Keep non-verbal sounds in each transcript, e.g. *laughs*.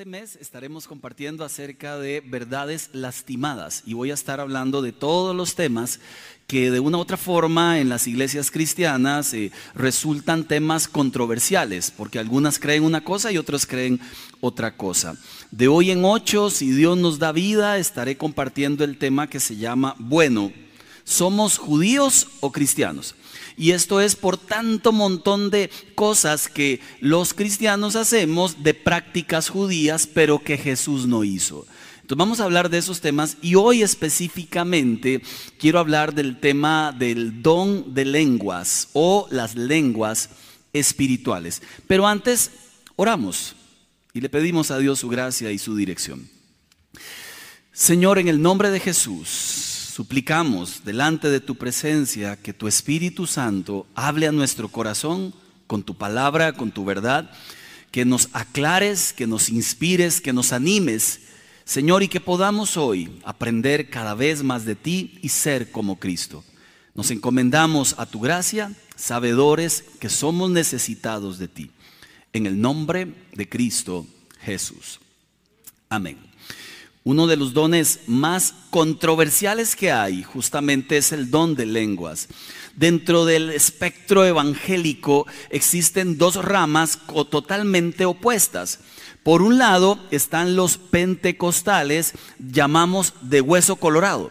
Este mes estaremos compartiendo acerca de verdades lastimadas y voy a estar hablando de todos los temas que de una u otra forma en las iglesias cristianas eh, resultan temas controversiales, porque algunas creen una cosa y otras creen otra cosa. De hoy en ocho, si Dios nos da vida, estaré compartiendo el tema que se llama, bueno, ¿somos judíos o cristianos? Y esto es por tanto montón de cosas que los cristianos hacemos de prácticas judías, pero que Jesús no hizo. Entonces vamos a hablar de esos temas y hoy específicamente quiero hablar del tema del don de lenguas o las lenguas espirituales. Pero antes, oramos y le pedimos a Dios su gracia y su dirección. Señor, en el nombre de Jesús, suplicamos delante de tu presencia que tu Espíritu Santo hable a nuestro corazón con tu palabra, con tu verdad, que nos aclares, que nos inspires, que nos animes, Señor, y que podamos hoy aprender cada vez más de ti y ser como Cristo. Nos encomendamos a tu gracia, sabedores que somos necesitados de ti. En el nombre de Cristo Jesús. Amén. Uno de los dones más controversiales que hay justamente es el don de lenguas. Dentro del espectro evangélico existen dos ramas totalmente opuestas. Por un lado están los pentecostales, llamamos de hueso colorado.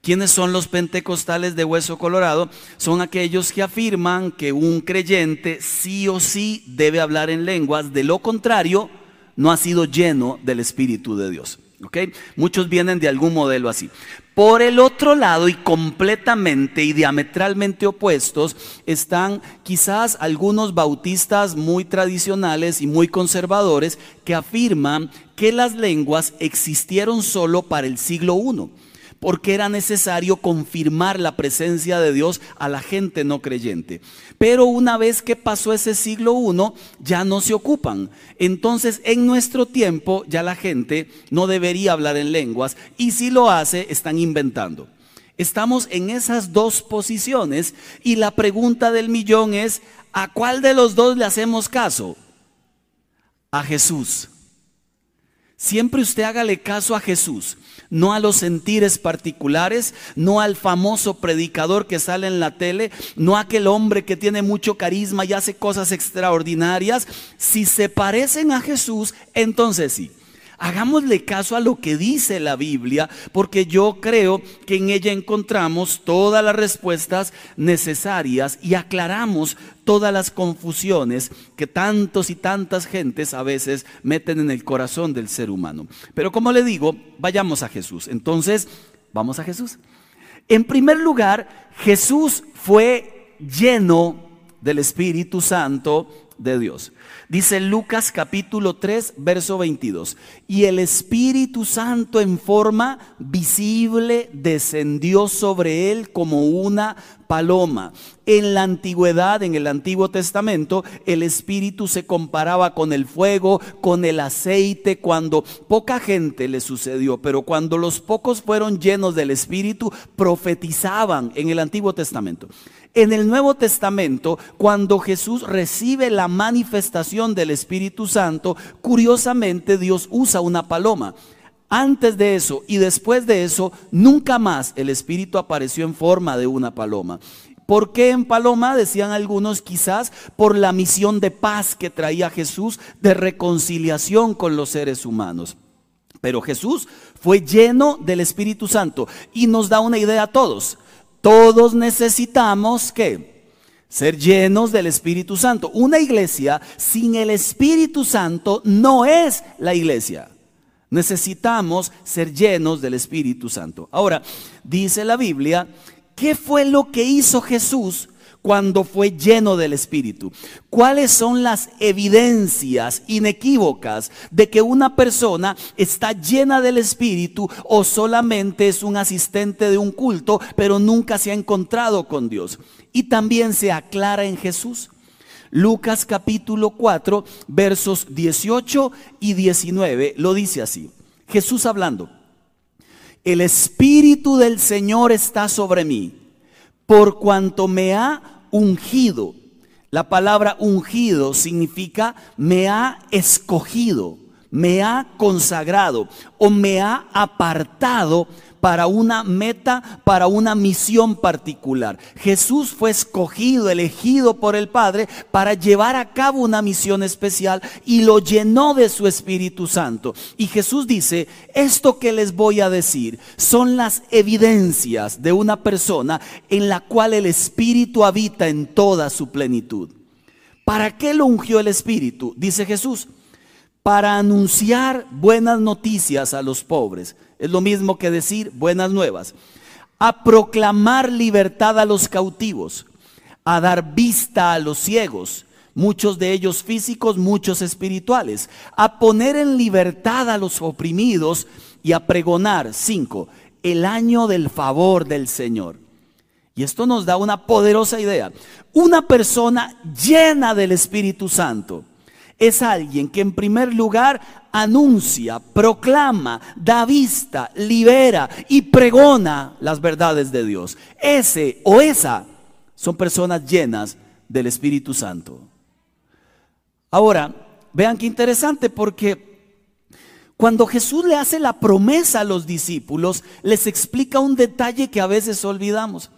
¿Quiénes son los pentecostales de hueso colorado? Son aquellos que afirman que un creyente sí o sí debe hablar en lenguas, de lo contrario no ha sido lleno del Espíritu de Dios. Muchos vienen de algún modelo así. Por el otro lado y completamente y diametralmente opuestos están quizás algunos bautistas muy tradicionales y muy conservadores que afirman que las lenguas existieron solo para el siglo I porque era necesario confirmar la presencia de Dios a la gente no creyente. Pero una vez que pasó ese siglo I, ya no se ocupan. Entonces, en nuestro tiempo, ya la gente no debería hablar en lenguas y si lo hace, están inventando. Estamos en esas dos posiciones y la pregunta del millón es, ¿a cuál de los dos le hacemos caso? A Jesús. Siempre usted hágale caso a Jesús no a los sentires particulares, no al famoso predicador que sale en la tele, no a aquel hombre que tiene mucho carisma y hace cosas extraordinarias. Si se parecen a Jesús, entonces sí. Hagámosle caso a lo que dice la Biblia, porque yo creo que en ella encontramos todas las respuestas necesarias y aclaramos todas las confusiones que tantos y tantas gentes a veces meten en el corazón del ser humano. Pero como le digo, vayamos a Jesús. Entonces, vamos a Jesús. En primer lugar, Jesús fue lleno del Espíritu Santo de Dios. Dice Lucas capítulo 3, verso 22. Y el Espíritu Santo en forma visible descendió sobre él como una paloma. En la antigüedad, en el Antiguo Testamento, el Espíritu se comparaba con el fuego, con el aceite, cuando poca gente le sucedió, pero cuando los pocos fueron llenos del Espíritu, profetizaban en el Antiguo Testamento. En el Nuevo Testamento, cuando Jesús recibe la manifestación del Espíritu Santo, curiosamente Dios usa una paloma. Antes de eso y después de eso, nunca más el Espíritu apareció en forma de una paloma. ¿Por qué en paloma? Decían algunos quizás por la misión de paz que traía Jesús, de reconciliación con los seres humanos. Pero Jesús fue lleno del Espíritu Santo y nos da una idea a todos. Todos necesitamos que ser llenos del Espíritu Santo. Una iglesia sin el Espíritu Santo no es la iglesia. Necesitamos ser llenos del Espíritu Santo. Ahora, dice la Biblia, ¿qué fue lo que hizo Jesús cuando fue lleno del Espíritu? ¿Cuáles son las evidencias inequívocas de que una persona está llena del Espíritu o solamente es un asistente de un culto, pero nunca se ha encontrado con Dios? Y también se aclara en Jesús. Lucas capítulo 4, versos 18 y 19, lo dice así. Jesús hablando, el Espíritu del Señor está sobre mí, por cuanto me ha ungido. La palabra ungido significa me ha escogido, me ha consagrado o me ha apartado para una meta, para una misión particular. Jesús fue escogido, elegido por el Padre para llevar a cabo una misión especial y lo llenó de su Espíritu Santo. Y Jesús dice, esto que les voy a decir son las evidencias de una persona en la cual el Espíritu habita en toda su plenitud. ¿Para qué lo ungió el Espíritu? Dice Jesús, para anunciar buenas noticias a los pobres es lo mismo que decir buenas nuevas. A proclamar libertad a los cautivos, a dar vista a los ciegos, muchos de ellos físicos, muchos espirituales, a poner en libertad a los oprimidos y a pregonar, cinco, el año del favor del Señor. Y esto nos da una poderosa idea. Una persona llena del Espíritu Santo es alguien que en primer lugar anuncia, proclama, da vista, libera y pregona las verdades de Dios. Ese o esa son personas llenas del Espíritu Santo. Ahora, vean qué interesante porque cuando Jesús le hace la promesa a los discípulos, les explica un detalle que a veces olvidamos.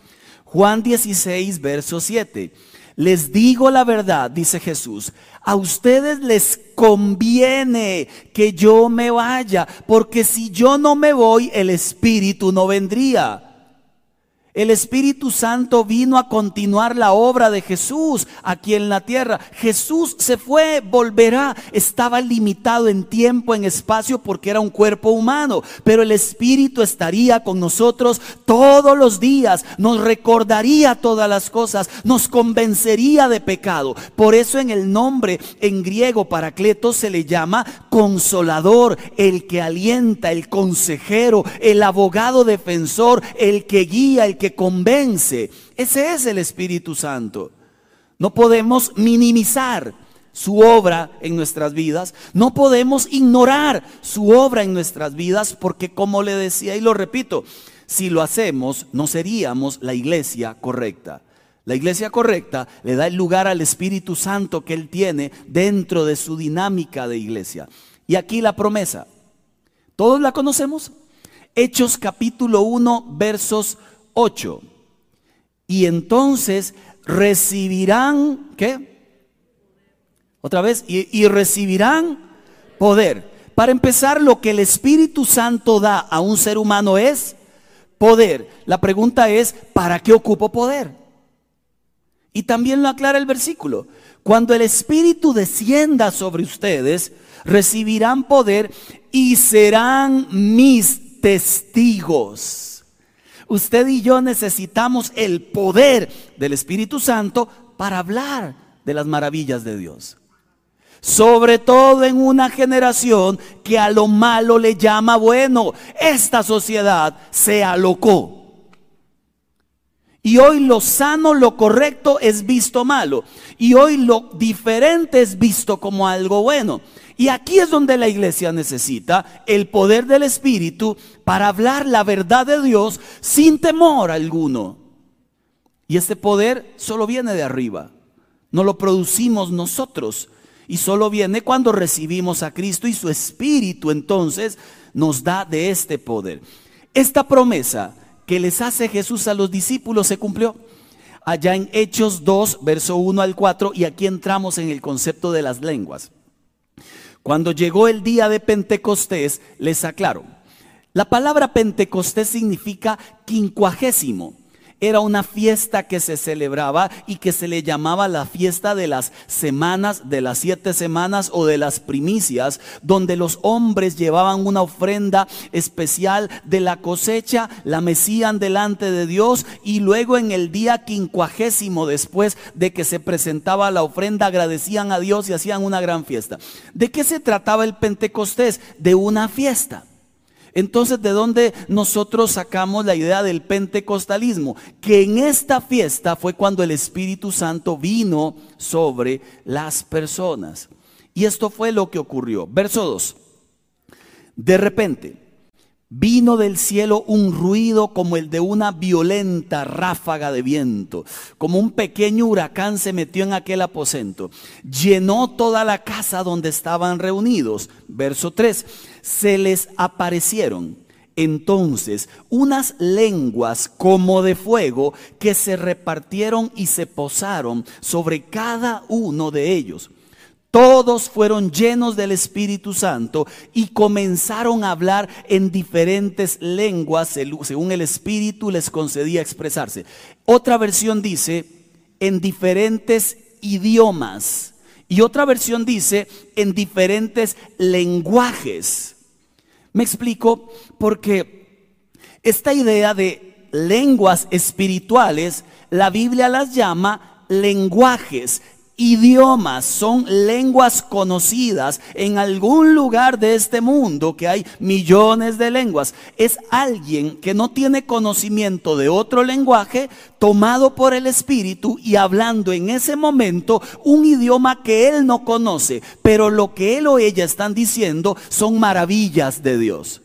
Juan 16, verso 7. Les digo la verdad, dice Jesús, a ustedes les conviene que yo me vaya, porque si yo no me voy, el Espíritu no vendría. El Espíritu Santo vino a continuar la obra de Jesús aquí en la tierra. Jesús se fue, volverá. Estaba limitado en tiempo, en espacio, porque era un cuerpo humano. Pero el Espíritu estaría con nosotros todos los días. Nos recordaría todas las cosas. Nos convencería de pecado. Por eso en el nombre en griego paracleto se le llama consolador, el que alienta, el consejero, el abogado defensor, el que guía, el que convence. Ese es el Espíritu Santo. No podemos minimizar su obra en nuestras vidas. No podemos ignorar su obra en nuestras vidas porque como le decía y lo repito, si lo hacemos no seríamos la iglesia correcta. La iglesia correcta le da el lugar al Espíritu Santo que Él tiene dentro de su dinámica de iglesia. Y aquí la promesa. ¿Todos la conocemos? Hechos capítulo 1 versos 8. Y entonces recibirán, ¿qué? Otra vez, y, y recibirán poder. Para empezar, lo que el Espíritu Santo da a un ser humano es poder. La pregunta es, ¿para qué ocupo poder? Y también lo aclara el versículo. Cuando el Espíritu descienda sobre ustedes, recibirán poder y serán mis testigos usted y yo necesitamos el poder del Espíritu Santo para hablar de las maravillas de Dios. Sobre todo en una generación que a lo malo le llama bueno. Esta sociedad se alocó. Y hoy lo sano, lo correcto es visto malo. Y hoy lo diferente es visto como algo bueno. Y aquí es donde la iglesia necesita el poder del Espíritu para hablar la verdad de Dios sin temor alguno. Y este poder solo viene de arriba. No lo producimos nosotros. Y solo viene cuando recibimos a Cristo y su Espíritu entonces nos da de este poder. Esta promesa que les hace Jesús a los discípulos se cumplió allá en Hechos 2, verso 1 al 4, y aquí entramos en el concepto de las lenguas. Cuando llegó el día de Pentecostés, les aclaro, la palabra Pentecostés significa quincuagésimo era una fiesta que se celebraba y que se le llamaba la fiesta de las semanas, de las siete semanas o de las primicias, donde los hombres llevaban una ofrenda especial de la cosecha, la mecían delante de Dios y luego en el día quincuagésimo después de que se presentaba la ofrenda agradecían a Dios y hacían una gran fiesta. ¿De qué se trataba el Pentecostés? De una fiesta. Entonces, ¿de dónde nosotros sacamos la idea del pentecostalismo? Que en esta fiesta fue cuando el Espíritu Santo vino sobre las personas. Y esto fue lo que ocurrió. Verso 2. De repente, Vino del cielo un ruido como el de una violenta ráfaga de viento, como un pequeño huracán se metió en aquel aposento, llenó toda la casa donde estaban reunidos. Verso 3, se les aparecieron entonces unas lenguas como de fuego que se repartieron y se posaron sobre cada uno de ellos. Todos fueron llenos del Espíritu Santo y comenzaron a hablar en diferentes lenguas según el Espíritu les concedía expresarse. Otra versión dice en diferentes idiomas y otra versión dice en diferentes lenguajes. Me explico porque esta idea de lenguas espirituales, la Biblia las llama lenguajes idiomas, son lenguas conocidas en algún lugar de este mundo que hay millones de lenguas. Es alguien que no tiene conocimiento de otro lenguaje tomado por el Espíritu y hablando en ese momento un idioma que él no conoce, pero lo que él o ella están diciendo son maravillas de Dios.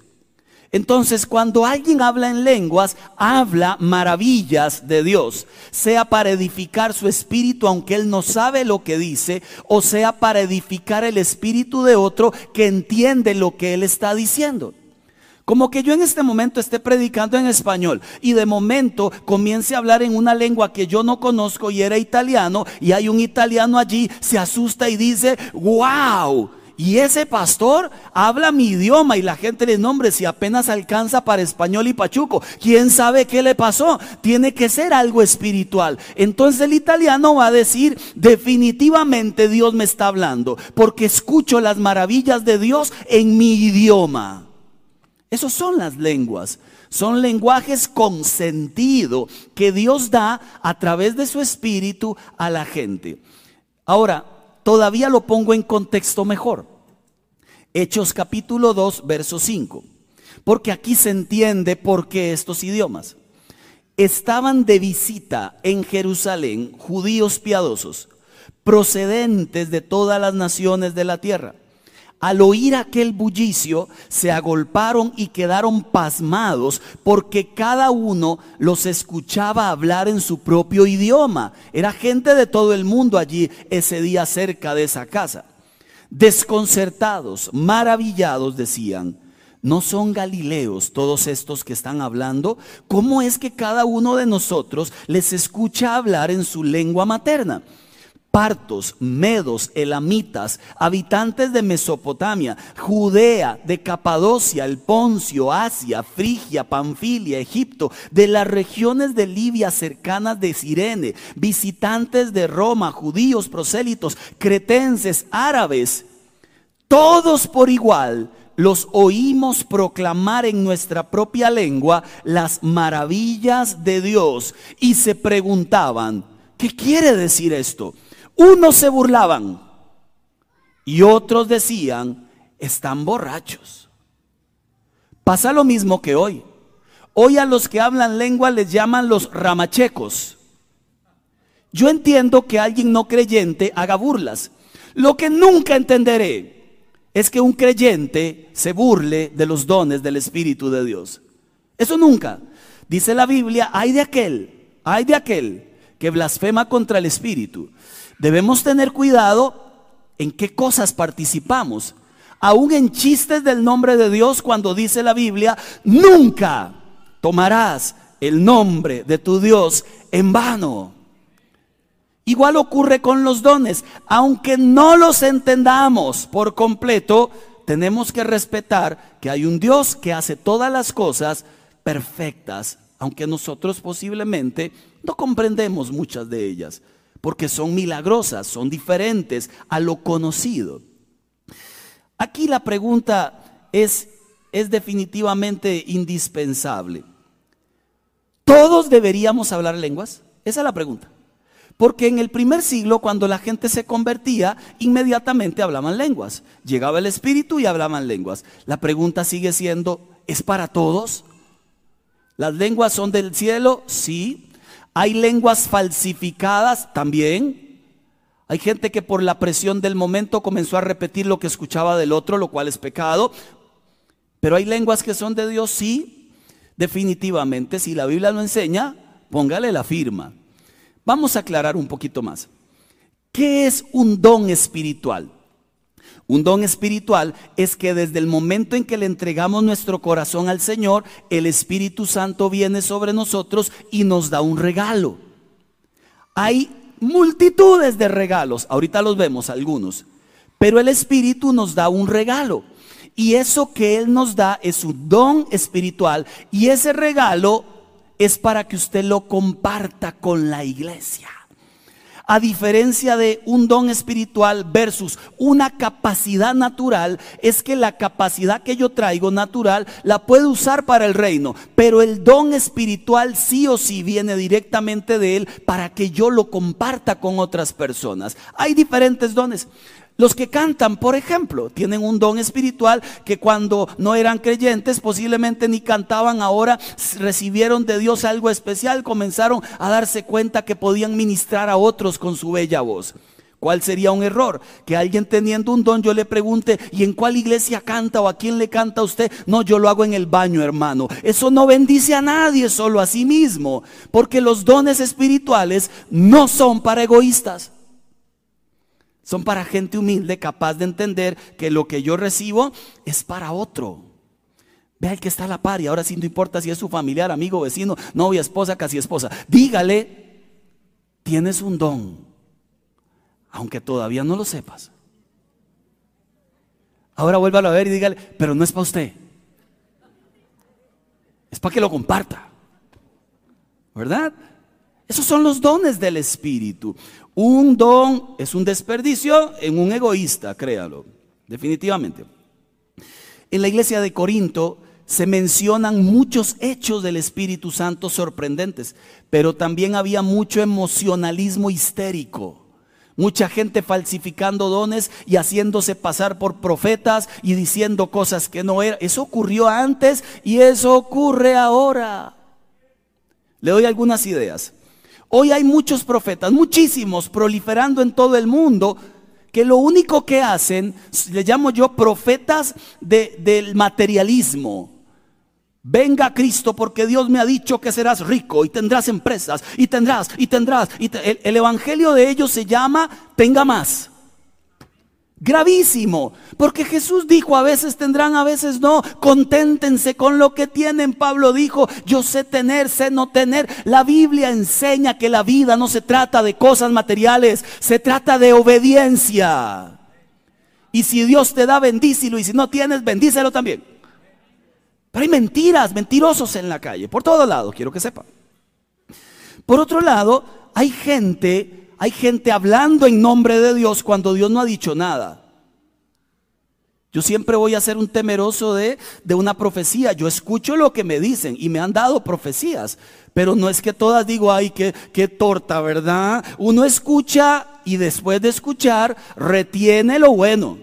Entonces, cuando alguien habla en lenguas, habla maravillas de Dios, sea para edificar su espíritu, aunque él no sabe lo que dice, o sea para edificar el espíritu de otro que entiende lo que él está diciendo. Como que yo en este momento esté predicando en español y de momento comience a hablar en una lengua que yo no conozco y era italiano y hay un italiano allí, se asusta y dice, wow y ese pastor habla mi idioma y la gente le nombre si apenas alcanza para español y pachuco. ¿Quién sabe qué le pasó? Tiene que ser algo espiritual. Entonces el italiano va a decir, definitivamente Dios me está hablando, porque escucho las maravillas de Dios en mi idioma. Esas son las lenguas. Son lenguajes con sentido que Dios da a través de su espíritu a la gente. Ahora, todavía lo pongo en contexto mejor. Hechos capítulo 2, verso 5. Porque aquí se entiende por qué estos idiomas. Estaban de visita en Jerusalén judíos piadosos, procedentes de todas las naciones de la tierra al oír aquel bullicio, se agolparon y quedaron pasmados porque cada uno los escuchaba hablar en su propio idioma. Era gente de todo el mundo allí ese día cerca de esa casa. Desconcertados, maravillados, decían, ¿no son galileos todos estos que están hablando? ¿Cómo es que cada uno de nosotros les escucha hablar en su lengua materna? Partos, medos, elamitas, habitantes de Mesopotamia, Judea, de Capadocia, el Poncio, Asia, Frigia, Panfilia, Egipto, de las regiones de Libia cercanas de Sirene, visitantes de Roma, judíos, prosélitos, cretenses, árabes, todos por igual los oímos proclamar en nuestra propia lengua las maravillas de Dios y se preguntaban, ¿qué quiere decir esto? Unos se burlaban y otros decían, están borrachos. Pasa lo mismo que hoy. Hoy a los que hablan lengua les llaman los ramachecos. Yo entiendo que alguien no creyente haga burlas. Lo que nunca entenderé es que un creyente se burle de los dones del Espíritu de Dios. Eso nunca. Dice la Biblia, hay de aquel, hay de aquel que blasfema contra el Espíritu. Debemos tener cuidado en qué cosas participamos. Aún en chistes del nombre de Dios, cuando dice la Biblia, nunca tomarás el nombre de tu Dios en vano. Igual ocurre con los dones. Aunque no los entendamos por completo, tenemos que respetar que hay un Dios que hace todas las cosas perfectas, aunque nosotros posiblemente no comprendemos muchas de ellas porque son milagrosas, son diferentes a lo conocido. Aquí la pregunta es, es definitivamente indispensable. ¿Todos deberíamos hablar lenguas? Esa es la pregunta. Porque en el primer siglo, cuando la gente se convertía, inmediatamente hablaban lenguas. Llegaba el Espíritu y hablaban lenguas. La pregunta sigue siendo, ¿es para todos? ¿Las lenguas son del cielo? Sí. Hay lenguas falsificadas también. Hay gente que por la presión del momento comenzó a repetir lo que escuchaba del otro, lo cual es pecado. Pero hay lenguas que son de Dios, sí, definitivamente. Si la Biblia lo enseña, póngale la firma. Vamos a aclarar un poquito más. ¿Qué es un don espiritual? Un don espiritual es que desde el momento en que le entregamos nuestro corazón al Señor, el Espíritu Santo viene sobre nosotros y nos da un regalo. Hay multitudes de regalos, ahorita los vemos algunos, pero el Espíritu nos da un regalo. Y eso que Él nos da es un don espiritual y ese regalo es para que usted lo comparta con la iglesia. A diferencia de un don espiritual versus una capacidad natural, es que la capacidad que yo traigo natural la puedo usar para el reino, pero el don espiritual sí o sí viene directamente de él para que yo lo comparta con otras personas. Hay diferentes dones. Los que cantan, por ejemplo, tienen un don espiritual que cuando no eran creyentes posiblemente ni cantaban, ahora recibieron de Dios algo especial, comenzaron a darse cuenta que podían ministrar a otros con su bella voz. ¿Cuál sería un error? Que alguien teniendo un don yo le pregunte, ¿y en cuál iglesia canta o a quién le canta usted? No, yo lo hago en el baño, hermano. Eso no bendice a nadie, solo a sí mismo. Porque los dones espirituales no son para egoístas. Son para gente humilde, capaz de entender que lo que yo recibo es para otro. Vea el que está a la par y ahora sí no importa si es su familiar, amigo, vecino, novia, esposa, casi esposa. Dígale, tienes un don, aunque todavía no lo sepas. Ahora vuélvalo a ver y dígale, pero no es para usted. Es para que lo comparta. ¿Verdad? Esos son los dones del Espíritu. Un don es un desperdicio en un egoísta, créalo, definitivamente. En la iglesia de Corinto se mencionan muchos hechos del Espíritu Santo sorprendentes, pero también había mucho emocionalismo histérico. Mucha gente falsificando dones y haciéndose pasar por profetas y diciendo cosas que no eran. Eso ocurrió antes y eso ocurre ahora. Le doy algunas ideas. Hoy hay muchos profetas, muchísimos, proliferando en todo el mundo, que lo único que hacen, le llamo yo profetas del materialismo. Venga Cristo porque Dios me ha dicho que serás rico y tendrás empresas y tendrás y tendrás. Y el evangelio de ellos se llama tenga más. Gravísimo, porque Jesús dijo, a veces tendrán, a veces no, conténtense con lo que tienen. Pablo dijo, yo sé tener, sé no tener. La Biblia enseña que la vida no se trata de cosas materiales, se trata de obediencia. Y si Dios te da, bendícelo, y si no tienes, bendícelo también. Pero hay mentiras, mentirosos en la calle, por todos lados, quiero que sepa. Por otro lado, hay gente hay gente hablando en nombre de Dios cuando Dios no ha dicho nada. Yo siempre voy a ser un temeroso de, de, una profecía. Yo escucho lo que me dicen y me han dado profecías. Pero no es que todas digo, ay, qué, qué torta, ¿verdad? Uno escucha y después de escuchar retiene lo bueno.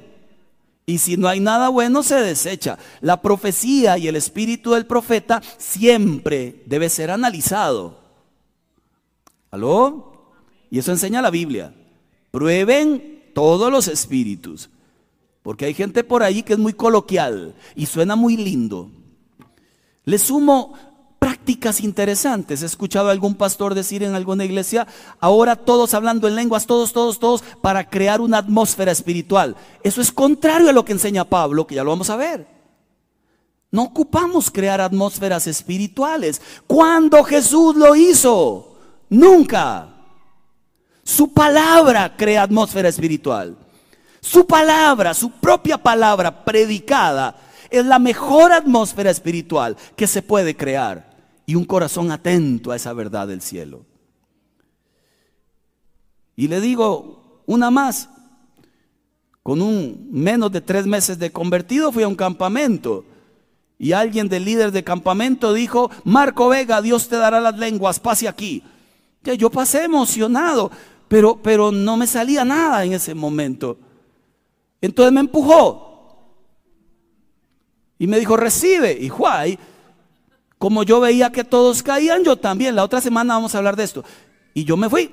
Y si no hay nada bueno, se desecha. La profecía y el espíritu del profeta siempre debe ser analizado. ¿Aló? Y eso enseña la Biblia. Prueben todos los espíritus. Porque hay gente por ahí que es muy coloquial y suena muy lindo. Le sumo prácticas interesantes. He escuchado a algún pastor decir en alguna iglesia, ahora todos hablando en lenguas, todos, todos, todos, para crear una atmósfera espiritual. Eso es contrario a lo que enseña Pablo, que ya lo vamos a ver. No ocupamos crear atmósferas espirituales. ¿Cuándo Jesús lo hizo? Nunca. Su palabra crea atmósfera espiritual. Su palabra, su propia palabra predicada, es la mejor atmósfera espiritual que se puede crear. Y un corazón atento a esa verdad del cielo. Y le digo una más. Con un menos de tres meses de convertido fui a un campamento. Y alguien del líder de campamento dijo, Marco Vega, Dios te dará las lenguas, pase aquí. yo pasé emocionado pero, no me salía nada en ese momento. Entonces me empujó y me dijo, recibe. Y Juay, como yo veía que todos caían, yo también. La otra semana vamos a hablar de esto. Y yo me fui.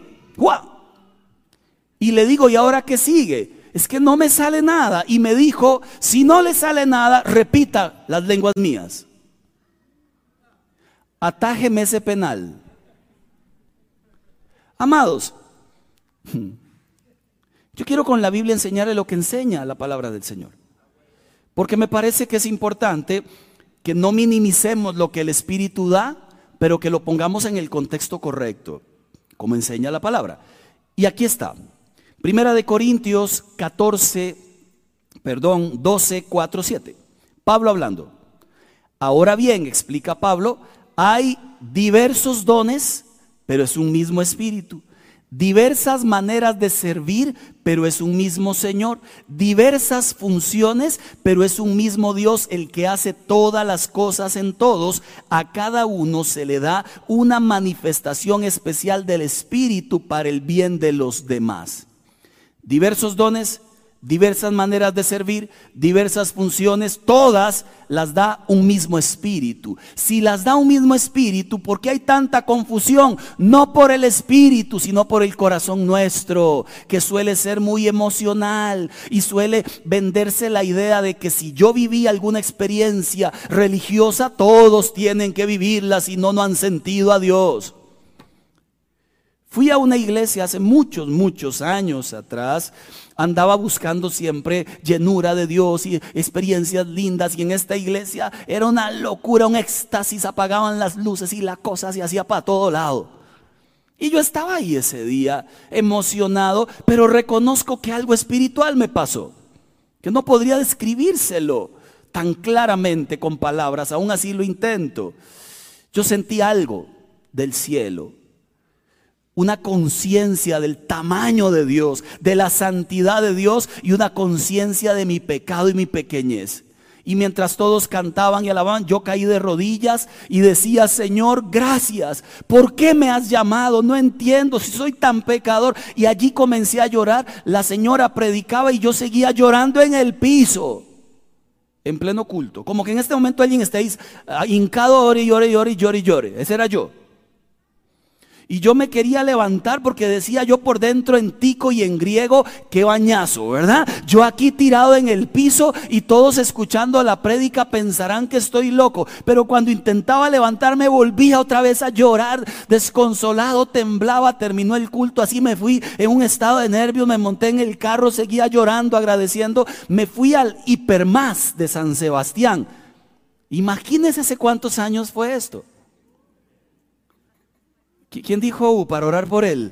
Y le digo, ¿y ahora qué sigue? es que no me sale nada. Y me dijo, si no le sale nada, repita las lenguas mías. Atájeme ese penal. Amados, *laughs* yo quiero con la Biblia enseñarle lo que enseña la palabra del Señor. Porque me parece que es importante que no minimicemos lo que el Espíritu da, pero que lo pongamos en el contexto correcto, como enseña la palabra. Y aquí está. Primera de Corintios 14, perdón, 12, 4, 7. Pablo hablando. Ahora bien, explica Pablo, hay diversos dones, pero es un mismo espíritu. Diversas maneras de servir, pero es un mismo Señor. Diversas funciones, pero es un mismo Dios el que hace todas las cosas en todos. A cada uno se le da una manifestación especial del Espíritu para el bien de los demás. Diversos dones, diversas maneras de servir, diversas funciones, todas las da un mismo espíritu. Si las da un mismo espíritu, ¿por qué hay tanta confusión? No por el espíritu, sino por el corazón nuestro, que suele ser muy emocional y suele venderse la idea de que si yo viví alguna experiencia religiosa, todos tienen que vivirla, si no, no han sentido a Dios. Fui a una iglesia hace muchos, muchos años atrás. Andaba buscando siempre llenura de Dios y experiencias lindas. Y en esta iglesia era una locura, un éxtasis. Apagaban las luces y la cosa se hacía para todo lado. Y yo estaba ahí ese día emocionado, pero reconozco que algo espiritual me pasó. Que no podría describírselo tan claramente con palabras. Aún así lo intento. Yo sentí algo del cielo una conciencia del tamaño de Dios, de la santidad de Dios y una conciencia de mi pecado y mi pequeñez. Y mientras todos cantaban y alababan, yo caí de rodillas y decía, Señor, gracias. ¿Por qué me has llamado? No entiendo si soy tan pecador. Y allí comencé a llorar. La señora predicaba y yo seguía llorando en el piso. En pleno culto. Como que en este momento alguien estáis ah, hincado, ore y llore y llore y. Ese era yo. Y yo me quería levantar porque decía yo por dentro en tico y en griego, qué bañazo, ¿verdad? Yo aquí tirado en el piso y todos escuchando la prédica pensarán que estoy loco. Pero cuando intentaba levantarme volvía otra vez a llorar, desconsolado, temblaba, terminó el culto, así me fui en un estado de nervios, me monté en el carro, seguía llorando, agradeciendo, me fui al hipermás de San Sebastián. Imagínense cuántos años fue esto. ¿Quién dijo para orar por él?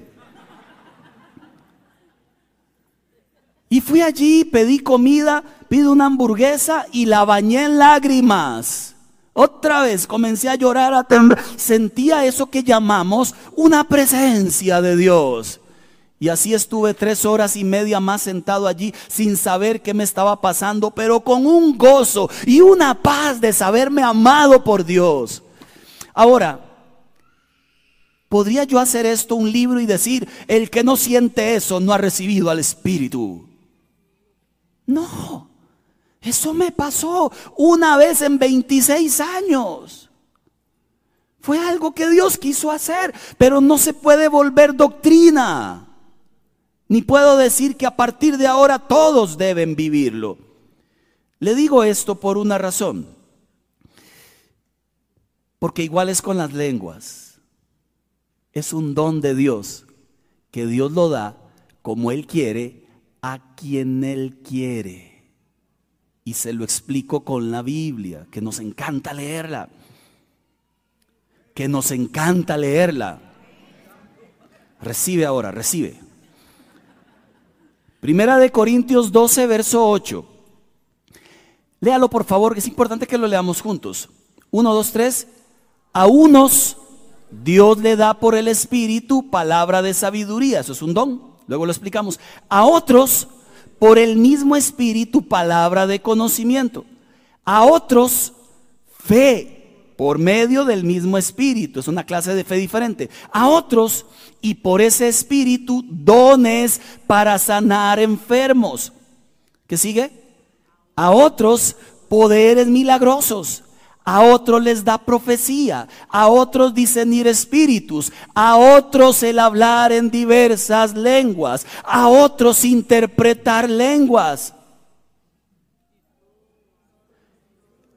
Y fui allí, pedí comida, pido una hamburguesa y la bañé en lágrimas. Otra vez comencé a llorar, a temblar. Sentía eso que llamamos una presencia de Dios. Y así estuve tres horas y media más sentado allí sin saber qué me estaba pasando, pero con un gozo y una paz de saberme amado por Dios. Ahora, ¿Podría yo hacer esto un libro y decir, el que no siente eso no ha recibido al Espíritu? No, eso me pasó una vez en 26 años. Fue algo que Dios quiso hacer, pero no se puede volver doctrina. Ni puedo decir que a partir de ahora todos deben vivirlo. Le digo esto por una razón. Porque igual es con las lenguas es un don de Dios, que Dios lo da como Él quiere, a quien Él quiere. Y se lo explico con la Biblia, que nos encanta leerla. Que nos encanta leerla. Recibe ahora, recibe. Primera de Corintios 12, verso 8. Léalo por favor, es importante que lo leamos juntos. 1, 2, 3. A unos Dios le da por el Espíritu palabra de sabiduría, eso es un don, luego lo explicamos. A otros, por el mismo Espíritu, palabra de conocimiento. A otros, fe por medio del mismo Espíritu, es una clase de fe diferente. A otros, y por ese Espíritu, dones para sanar enfermos. ¿Qué sigue? A otros, poderes milagrosos a otros les da profecía, a otros discernir espíritus, a otros el hablar en diversas lenguas, a otros interpretar lenguas.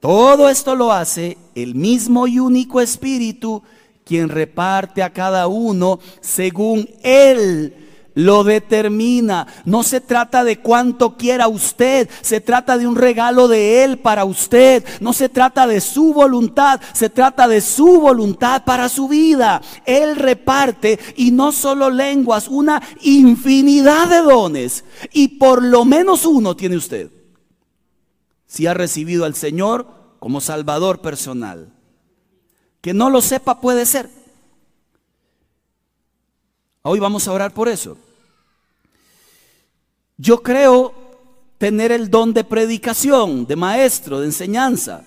Todo esto lo hace el mismo y único espíritu quien reparte a cada uno según él lo determina. No se trata de cuánto quiera usted, se trata de un regalo de Él para usted. No se trata de su voluntad, se trata de su voluntad para su vida. Él reparte y no solo lenguas, una infinidad de dones. Y por lo menos uno tiene usted. Si ha recibido al Señor como Salvador personal. Que no lo sepa puede ser. Hoy vamos a orar por eso. Yo creo tener el don de predicación, de maestro, de enseñanza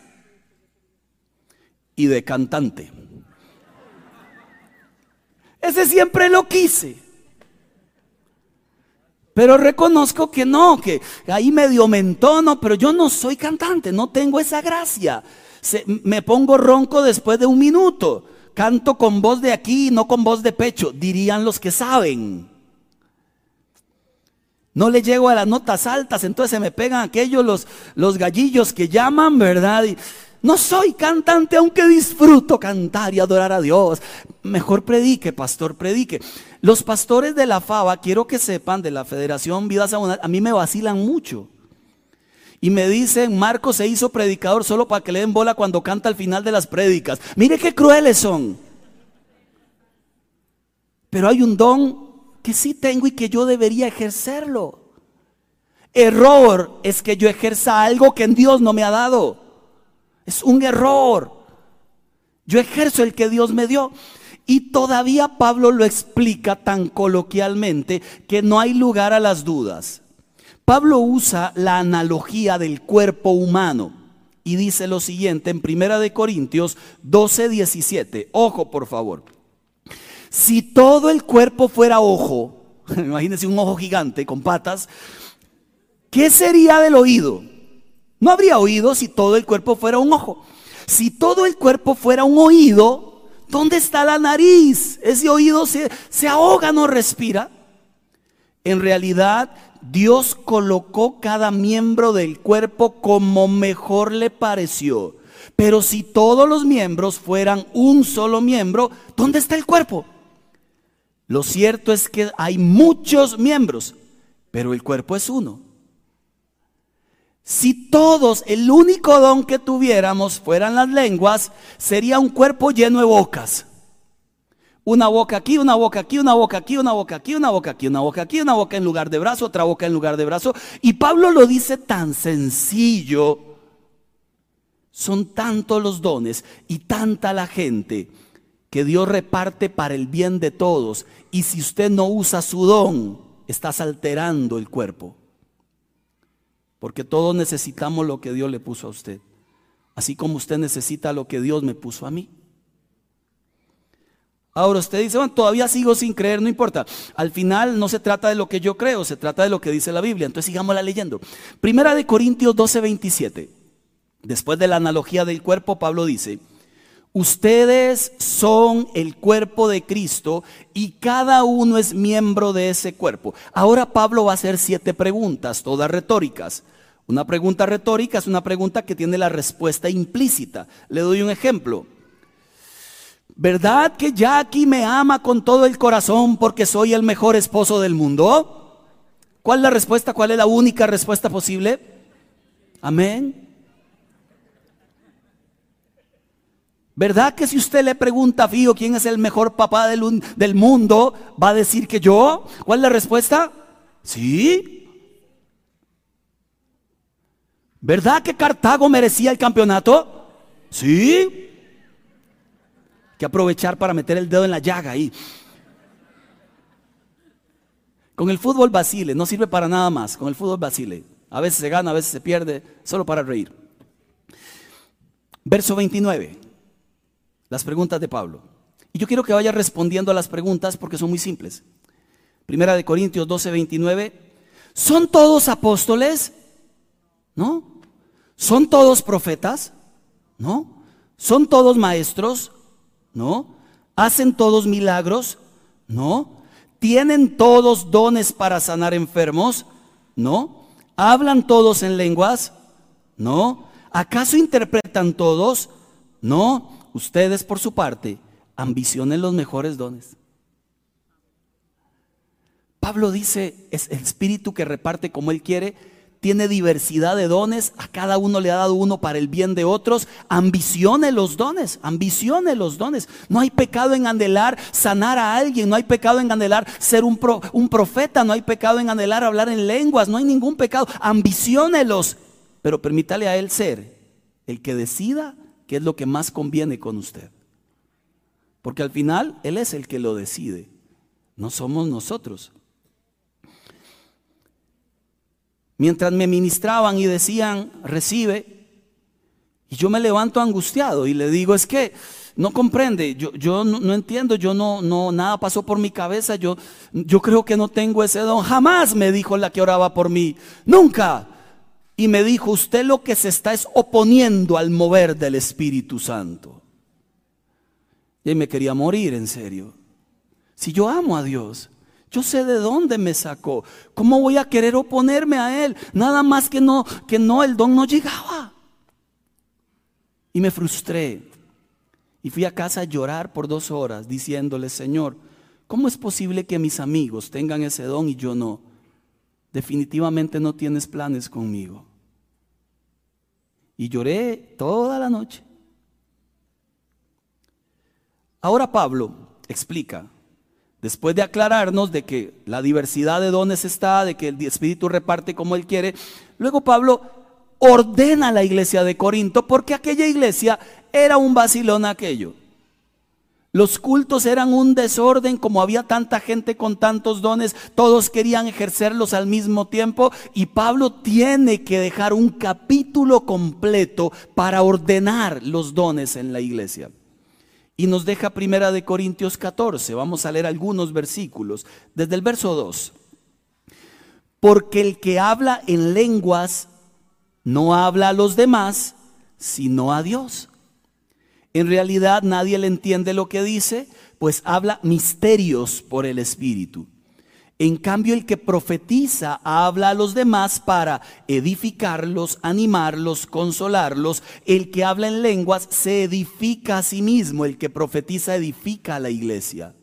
y de cantante. Ese siempre lo quise. Pero reconozco que no, que ahí medio mentono, pero yo no soy cantante, no tengo esa gracia. me pongo ronco después de un minuto. Canto con voz de aquí, no con voz de pecho, dirían los que saben. No le llego a las notas altas, entonces se me pegan aquellos los, los gallillos que llaman, ¿verdad? Y no soy cantante, aunque disfruto cantar y adorar a Dios. Mejor predique, pastor, predique. Los pastores de la FABA, quiero que sepan, de la Federación Vidas Abundantes, a mí me vacilan mucho. Y me dicen, Marco se hizo predicador solo para que le den bola cuando canta al final de las prédicas. Mire qué crueles son. Pero hay un don que sí tengo y que yo debería ejercerlo. Error es que yo ejerza algo que en Dios no me ha dado. Es un error. Yo ejerzo el que Dios me dio. Y todavía Pablo lo explica tan coloquialmente que no hay lugar a las dudas. Pablo usa la analogía del cuerpo humano y dice lo siguiente en Primera de Corintios 12, 17. Ojo, por favor. Si todo el cuerpo fuera ojo, *laughs* imagínense un ojo gigante con patas, ¿qué sería del oído? No habría oído si todo el cuerpo fuera un ojo. Si todo el cuerpo fuera un oído, ¿dónde está la nariz? Ese oído se, se ahoga, no respira. En realidad, Dios colocó cada miembro del cuerpo como mejor le pareció. Pero si todos los miembros fueran un solo miembro, ¿dónde está el cuerpo? Lo cierto es que hay muchos miembros, pero el cuerpo es uno. Si todos, el único don que tuviéramos fueran las lenguas, sería un cuerpo lleno de bocas. Una boca aquí, una boca aquí, una boca aquí, una boca aquí, una boca aquí, una boca aquí, una boca en lugar de brazo, otra boca en lugar de brazo. Y Pablo lo dice tan sencillo. Son tantos los dones y tanta la gente que Dios reparte para el bien de todos. Y si usted no usa su don, estás alterando el cuerpo. Porque todos necesitamos lo que Dios le puso a usted. Así como usted necesita lo que Dios me puso a mí. Ahora usted dice, bueno, todavía sigo sin creer, no importa. Al final no se trata de lo que yo creo, se trata de lo que dice la Biblia. Entonces sigámosla leyendo. Primera de Corintios 12, 27. Después de la analogía del cuerpo, Pablo dice, Ustedes son el cuerpo de Cristo y cada uno es miembro de ese cuerpo. Ahora Pablo va a hacer siete preguntas, todas retóricas. Una pregunta retórica es una pregunta que tiene la respuesta implícita. Le doy un ejemplo. ¿Verdad que Jackie me ama con todo el corazón porque soy el mejor esposo del mundo? ¿Cuál es la respuesta? ¿Cuál es la única respuesta posible? Amén. ¿Verdad que si usted le pregunta a Fío quién es el mejor papá del, del, mundo, va a decir que yo? ¿Cuál es la respuesta? Sí. ¿Verdad que Cartago merecía el campeonato? Sí. Aprovechar para meter el dedo en la llaga ahí. Con el fútbol vacile, no sirve para nada más. Con el fútbol vacile. A veces se gana, a veces se pierde, solo para reír. Verso 29 las preguntas de Pablo. Y yo quiero que vaya respondiendo a las preguntas porque son muy simples. Primera de Corintios 12, 29. ¿Son todos apóstoles? ¿No? ¿Son todos profetas? ¿No? ¿Son todos maestros? No. ¿Hacen todos milagros? No. ¿Tienen todos dones para sanar enfermos? No. ¿Hablan todos en lenguas? No. ¿Acaso interpretan todos? No. Ustedes por su parte ambicionen los mejores dones. Pablo dice, es el espíritu que reparte como él quiere, tiene diversidad de dones, a cada uno le ha dado uno para el bien de otros. Ambicione los dones, ambicione los dones. No hay pecado en anhelar sanar a alguien, no hay pecado en anhelar ser un, profeta, no hay pecado en anhelar hablar en lenguas, no hay ningún pecado. Ambiciónelos, pero permítale a él ser el que decida qué es lo que más conviene con usted. Porque al final él es el que lo decide, no somos nosotros. Mientras me ministraban y decían, recibe, y yo me levanto angustiado y le digo, es que no comprende, yo, yo no, entiendo, yo no, no, nada pasó por mi cabeza, yo, yo creo que no tengo ese don. Jamás me dijo la que oraba por mí, nunca. Y me dijo, usted lo que se está es oponiendo al mover del Espíritu Santo. Y me quería morir, en serio. Si yo amo a Dios, yo sé de dónde me sacó. ¿Cómo voy a querer oponerme a él? Nada más que no, que no, el don no llegaba. Y me frustré. Y fui a casa a llorar por dos horas diciéndole, Señor, ¿cómo es posible que mis amigos tengan ese don y yo no? Definitivamente no tienes planes conmigo. Y lloré toda la noche. Ahora Pablo explica Después de aclararnos de que la diversidad de dones está, de que el Espíritu reparte como Él quiere, luego Pablo ordena a la iglesia de Corinto porque aquella iglesia era un vacilón aquello. Los cultos eran un desorden, como había tanta gente con tantos dones, todos querían ejercerlos al mismo tiempo y Pablo tiene que dejar un capítulo completo para ordenar los dones en la iglesia. Y nos deja primera de Corintios 14. Vamos a leer algunos versículos. Desde el verso 2. Porque el que habla en lenguas no habla a los demás, sino a Dios. En realidad nadie le entiende lo que dice, pues habla misterios por el Espíritu. En cambio, el que profetiza habla a los demás para edificarlos, animarlos, consolarlos. El que habla en lenguas se edifica a sí mismo. El que profetiza edifica a la iglesia.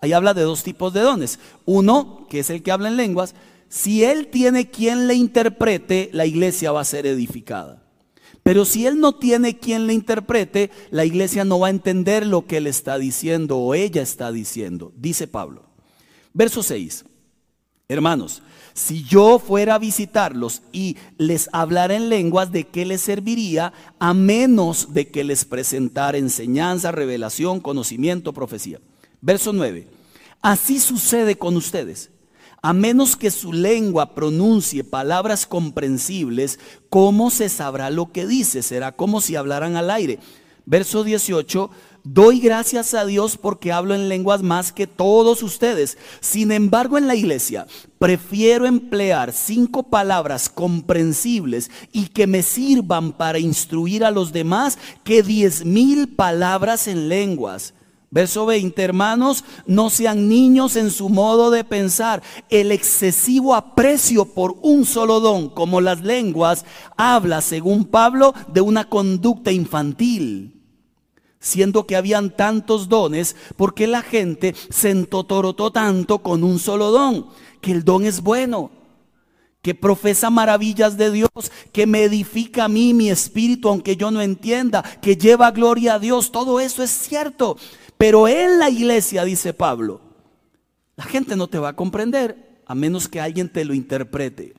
Ahí habla de dos tipos de dones. Uno, que es el que habla en lenguas. Si él tiene quien le interprete, la iglesia va a ser edificada. Pero si él no tiene quien le interprete, la iglesia no va a entender lo que él está diciendo o ella está diciendo, dice Pablo. Verso 6. Hermanos, si yo fuera a visitarlos y les hablara en lenguas, ¿de qué les serviría? A menos de que les presentara enseñanza, revelación, conocimiento, profecía. Verso 9. Así sucede con ustedes. A menos que su lengua pronuncie palabras comprensibles, ¿cómo se sabrá lo que dice? Será como si hablaran al aire. Verso 18 Doy gracias a Dios porque hablo en lenguas más que todos ustedes. Sin embargo, en la iglesia prefiero emplear cinco palabras comprensibles y que me sirvan para instruir a los demás que diez mil palabras en lenguas. Verso 20, hermanos, no sean niños en su modo de pensar. El excesivo aprecio por un solo don, como las lenguas, habla, según Pablo, de una conducta infantil siendo que habían tantos dones, porque la gente se entotorotó tanto con un solo don, que el don es bueno, que profesa maravillas de Dios, que me edifica a mí mi espíritu, aunque yo no entienda, que lleva gloria a Dios, todo eso es cierto. Pero en la iglesia, dice Pablo, la gente no te va a comprender a menos que alguien te lo interprete.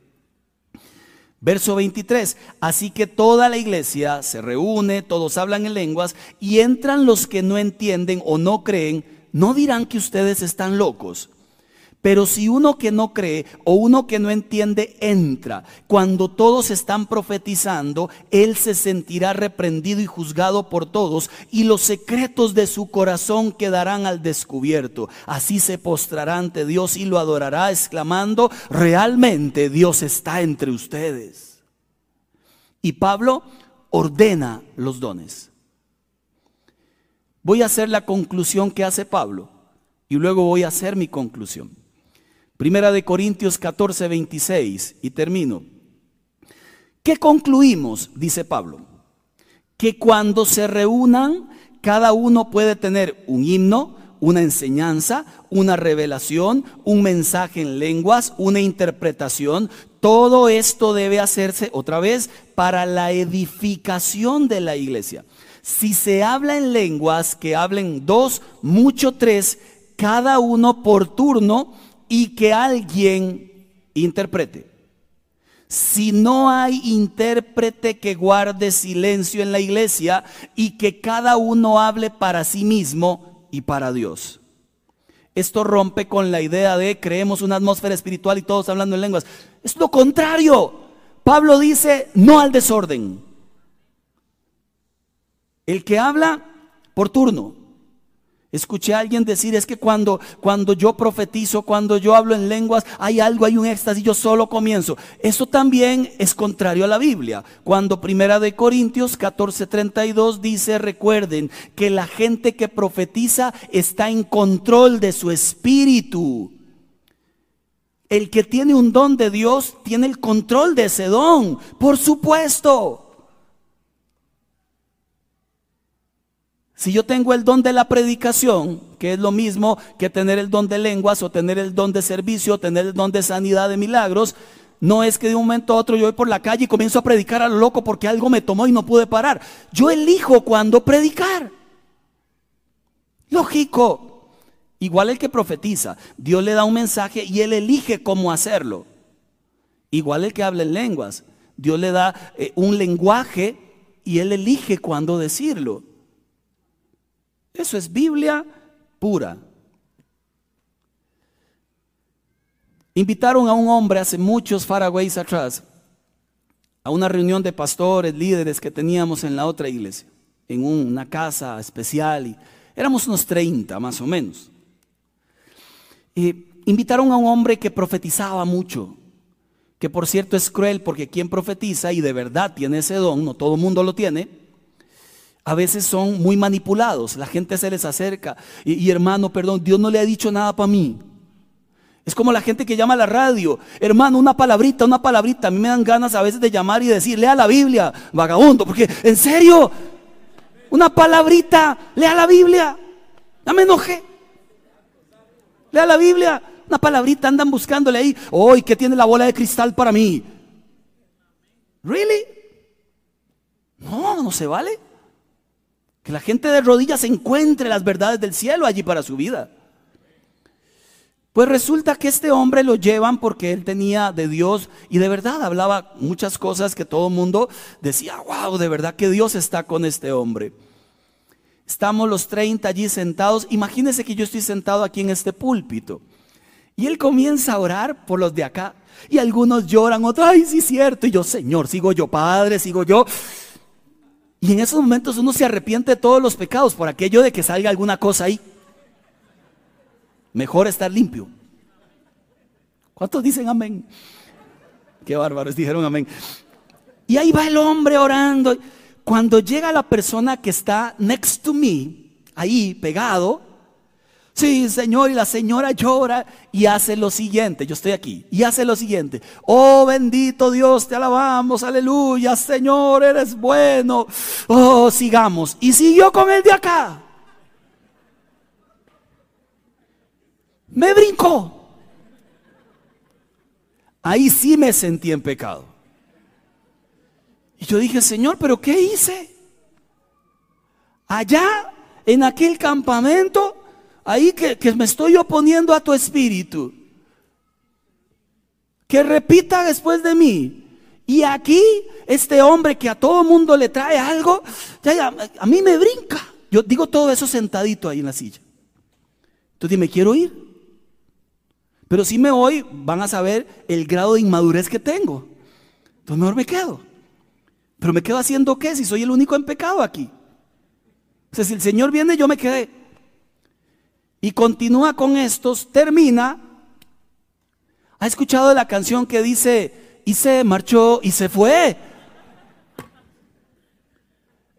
Verso 23, así que toda la iglesia se reúne, todos hablan en lenguas y entran los que no entienden o no creen, no dirán que ustedes están locos. Pero si uno que no cree o uno que no entiende entra, cuando todos están profetizando, él se sentirá reprendido y juzgado por todos y los secretos de su corazón quedarán al descubierto. Así se postrará ante Dios y lo adorará exclamando, realmente Dios está entre ustedes. Y Pablo ordena los dones. Voy a hacer la conclusión que hace Pablo y luego voy a hacer mi conclusión. Primera de Corintios 14, 26 y termino. ¿Qué concluimos? Dice Pablo. Que cuando se reúnan, cada uno puede tener un himno, una enseñanza, una revelación, un mensaje en lenguas, una interpretación. Todo esto debe hacerse otra vez para la edificación de la iglesia. Si se habla en lenguas, que hablen dos, mucho tres, cada uno por turno y que alguien interprete. Si no hay intérprete que guarde silencio en la iglesia y que cada uno hable para sí mismo y para Dios. Esto rompe con la idea de creemos una atmósfera espiritual y todos hablando en lenguas. Es lo contrario. Pablo dice no al desorden. El que habla por turno, Escuché a alguien decir, es que cuando, cuando yo profetizo, cuando yo hablo en lenguas, hay algo, hay un éxtasis, yo solo comienzo. Eso también es contrario a la Biblia. Cuando Primera de Corintios 14:32 dice, recuerden que la gente que profetiza está en control de su espíritu. El que tiene un don de Dios tiene el control de ese don, por supuesto. Si yo tengo el don de la predicación, que es lo mismo que tener el don de lenguas o tener el don de servicio, o tener el don de sanidad de milagros, no es que de un momento a otro yo voy por la calle y comienzo a predicar a lo loco porque algo me tomó y no pude parar. Yo elijo cuándo predicar. Lógico. Igual el que profetiza, Dios le da un mensaje y él elige cómo hacerlo. Igual el que habla en lenguas, Dios le da eh, un lenguaje y él elige cuándo decirlo. Eso es Biblia pura. Invitaron a un hombre hace muchos Faraways atrás a una reunión de pastores, líderes que teníamos en la otra iglesia, en una casa especial. Y éramos unos 30 más o menos. Invitaron a un hombre que profetizaba mucho, que por cierto es cruel porque quien profetiza y de verdad tiene ese don, no todo el mundo lo tiene, a veces son muy manipulados. La gente se les acerca y, hermano, perdón, Dios no le ha dicho nada para mí. Es como la gente que llama a la radio, hermano, una palabrita, una palabrita. A mí me dan ganas a veces de llamar y decir, lea la Biblia, vagabundo, porque en serio, una palabrita, lea la Biblia. Ya me enojé. Lea la Biblia, una palabrita, andan buscándole ahí. Hoy, ¿qué tiene la bola de cristal para mí? ¿Really? No, no se vale. Que la gente de rodillas encuentre las verdades del cielo allí para su vida. Pues resulta que este hombre lo llevan porque él tenía de Dios y de verdad hablaba muchas cosas que todo el mundo decía, wow, de verdad que Dios está con este hombre. Estamos los 30 allí sentados. Imagínense que yo estoy sentado aquí en este púlpito. Y él comienza a orar por los de acá. Y algunos lloran, otros, ay, sí, cierto. Y yo, Señor, sigo yo, Padre, sigo yo. Y en esos momentos uno se arrepiente de todos los pecados por aquello de que salga alguna cosa ahí. Mejor estar limpio. ¿Cuántos dicen amén? Qué bárbaros, dijeron amén. Y ahí va el hombre orando. Cuando llega la persona que está next to me, ahí pegado, Sí, Señor, y la señora llora y hace lo siguiente, yo estoy aquí, y hace lo siguiente, oh bendito Dios, te alabamos, aleluya, Señor, eres bueno, oh, sigamos. Y siguió con el de acá. Me brincó. Ahí sí me sentí en pecado. Y yo dije, Señor, pero ¿qué hice? Allá, en aquel campamento, ahí que, me estoy oponiendo a tu espíritu. Que repita después de mí. Y aquí, este hombre que a todo mundo le trae algo, a mí me brinca. Yo digo todo eso sentadito ahí en la silla. Entonces me quiero ir. Pero si me voy, van a saber el grado de inmadurez que tengo. Entonces mejor me quedo. Pero me quedo haciendo qué si soy el único en pecado aquí. O sea, si el Señor viene, yo me quedé y continúa con estos, termina. ¿Ha escuchado la canción que dice, y se marchó y se fue?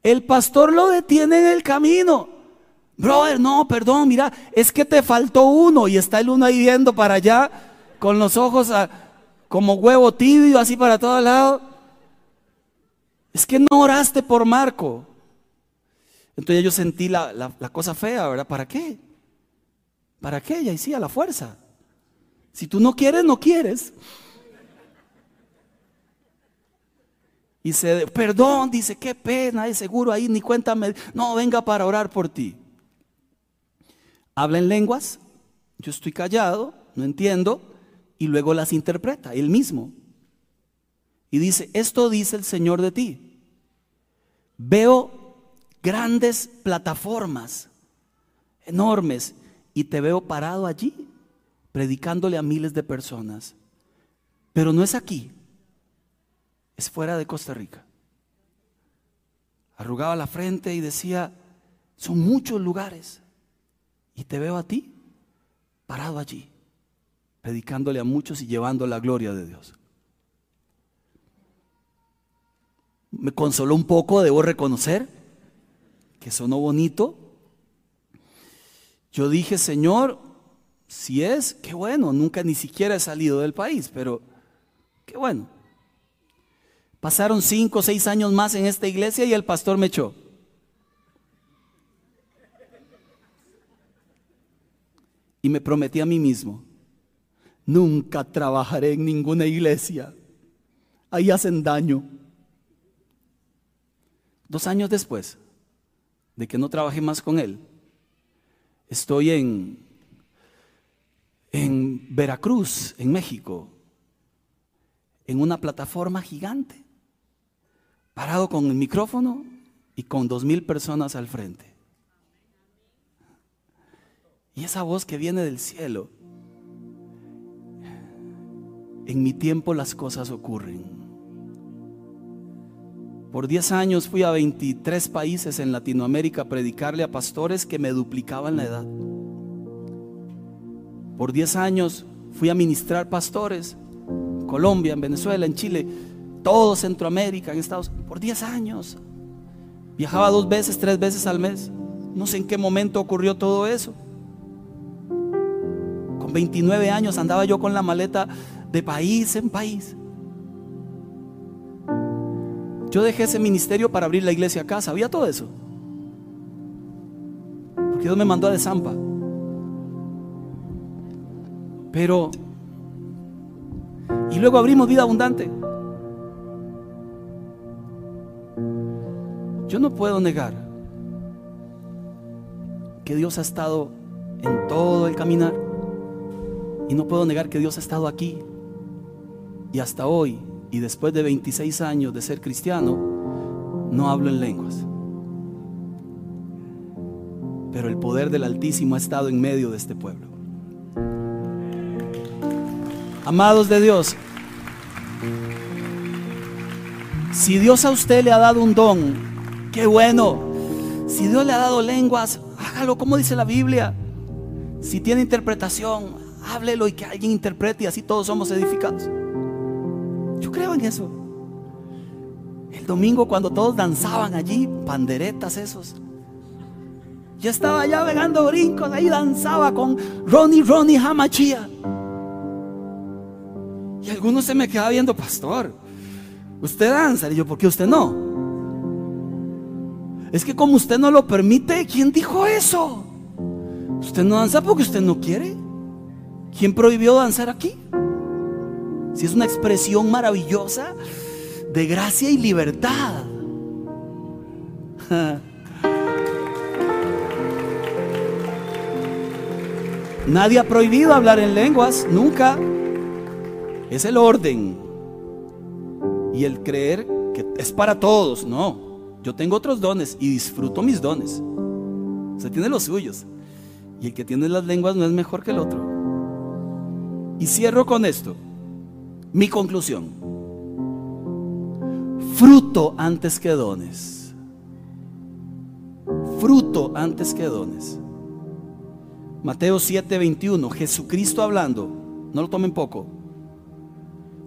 El pastor lo detiene en el camino. Brother, no, perdón, mira, es que te faltó uno y está el uno ahí viendo para allá con los ojos como huevo tibio, así para todo lado. Es que no oraste por Marco. Entonces yo sentí la, la cosa fea, ¿verdad? ¿Para qué? ¿Para qué? Y ahí sí, a la fuerza. Si tú no quieres, no quieres. Y se, perdón, dice, qué pena, es seguro ahí, ni cuéntame. No, venga para orar por ti. Habla en lenguas, yo estoy callado, no entiendo, y luego las interpreta, él mismo. Y dice, esto dice el Señor de ti. Veo grandes plataformas, enormes, y te veo parado allí predicándole a miles de personas. Pero no es aquí, es fuera de Costa Rica. Arrugaba la frente y decía, son muchos lugares. Y te veo a ti parado allí, predicándole a muchos y llevando la gloria de Dios. Me consoló un poco, debo reconocer, que sonó bonito. Yo dije, Señor, si es, qué bueno, nunca ni siquiera he salido del país, pero qué bueno. Pasaron cinco o seis años más en esta iglesia y el pastor me echó. Y me prometí a mí mismo, nunca trabajaré en ninguna iglesia. Ahí hacen daño. Dos años después de que no trabajé más con él, estoy en en Veracruz, en México, en una plataforma gigante, parado con el micrófono y con dos mil personas al frente. Y esa voz que viene del cielo, en mi tiempo las cosas ocurren. Por 10 años fui a 23 países en Latinoamérica a predicarle a pastores que me duplicaban la edad. Por 10 años fui a ministrar pastores en Colombia, en Venezuela, en Chile, todo Centroamérica, en Estados Unidos. Por 10 años. Viajaba dos veces, tres veces al mes. No sé en qué momento ocurrió todo eso. Con 29 años andaba yo con la maleta de país en país. Yo dejé ese ministerio para abrir la iglesia acá. ¿Sabía todo eso? Porque Dios me mandó a de Zampa. Pero, y luego abrimos vida abundante. Yo no puedo negar que Dios ha estado en todo el caminar. Y no puedo negar que Dios ha estado aquí. Y hasta hoy, y después de 26 años de ser cristiano, no hablo en lenguas. Pero el poder del Altísimo ha estado en medio de este pueblo. Amados de Dios, si Dios a usted le ha dado un don, qué bueno. Si Dios le ha dado lenguas, hágalo como dice la Biblia. Si tiene interpretación, háblelo y que alguien interprete y así todos somos edificados. Yo creo en eso. El domingo cuando todos danzaban allí, panderetas esos. Yo estaba allá vegando brincos, ahí danzaba con Ronnie Ronnie Hamachia. Y algunos se me queda viendo, pastor, usted danza. Y yo, ¿por qué usted no? Es que como usted no lo permite, ¿quién dijo eso? Usted no danza porque usted no quiere. ¿Quién prohibió danzar aquí? Si es una expresión maravillosa de gracia y libertad. *laughs* Nadie ha prohibido hablar en lenguas, nunca. Es el orden. Y el creer que es para todos. No, yo tengo otros dones y disfruto mis dones. Usted tiene los suyos. Y el que tiene las lenguas no es mejor que el otro. Y cierro con esto. Mi conclusión. Fruto antes que dones. Fruto antes que dones. Mateo 7:21. Jesucristo hablando. No lo tomen poco.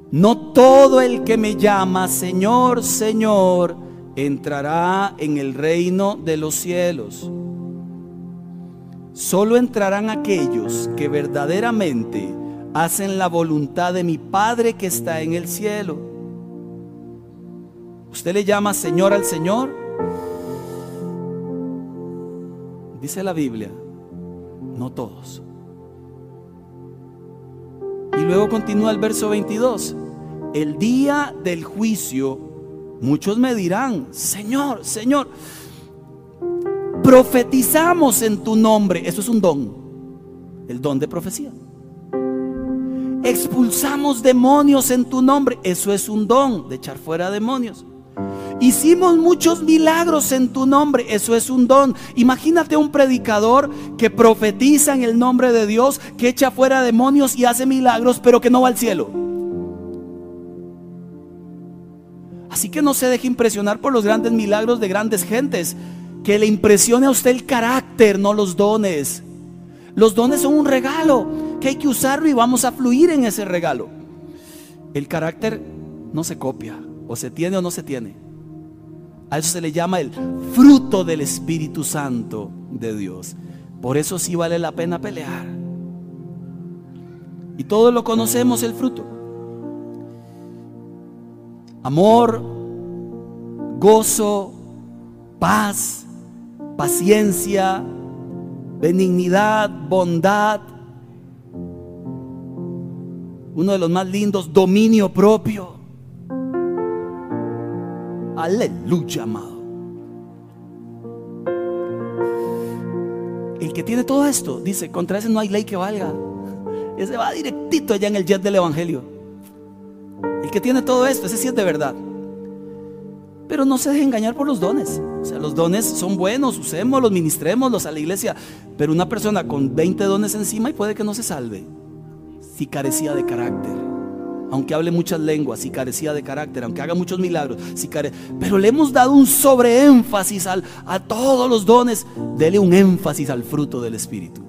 No todo el que me llama Señor, Señor, entrará en el reino de los cielos, solo entrarán aquellos que verdaderamente hacen la voluntad de mi Padre que está en el cielo. ¿Usted le llama Señor al Señor? Dice la Biblia, no todos. Y luego continúa el verso 22. El día del juicio, muchos me dirán, Señor, Señor, profetizamos en tu nombre. Eso es un don, el don de profecía. Expulsamos demonios en tu nombre. Eso es un don de echar fuera demonios. Hicimos muchos milagros en tu nombre. Eso es un don. Imagínate un predicador que profetiza en el nombre de Dios, que echa fuera demonios y hace milagros, pero que no va al cielo. Así que no se deje impresionar por los grandes milagros de grandes gentes. Que le impresione a usted el carácter, no los dones. Los dones son un regalo que hay que usarlo y vamos a fluir en ese regalo. El carácter no se copia, o se tiene o no se tiene. A eso se le llama el fruto del Espíritu Santo de Dios. Por eso sí vale la pena pelear. Y todos lo conocemos el fruto. Amor, gozo, paz, paciencia, benignidad, bondad. Uno de los más lindos, dominio propio. Aleluya, amado. El que tiene todo esto, dice, contra ese no hay ley que valga. *laughs* Ese va directito allá en el jet del Evangelio. El que tiene todo esto, ese sí es de verdad. Pero no se deje engañar por los dones. O sea, los dones son buenos, usémoslos, ministrémoslos a la iglesia. Pero una persona con 20 dones encima y puede que no se salve. Si carecía de carácter aunque hable muchas lenguas, si carecía de carácter, aunque haga muchos milagros, si care... pero le hemos dado un sobreénfasis al, a todos los dones, dele un énfasis al fruto del Espíritu.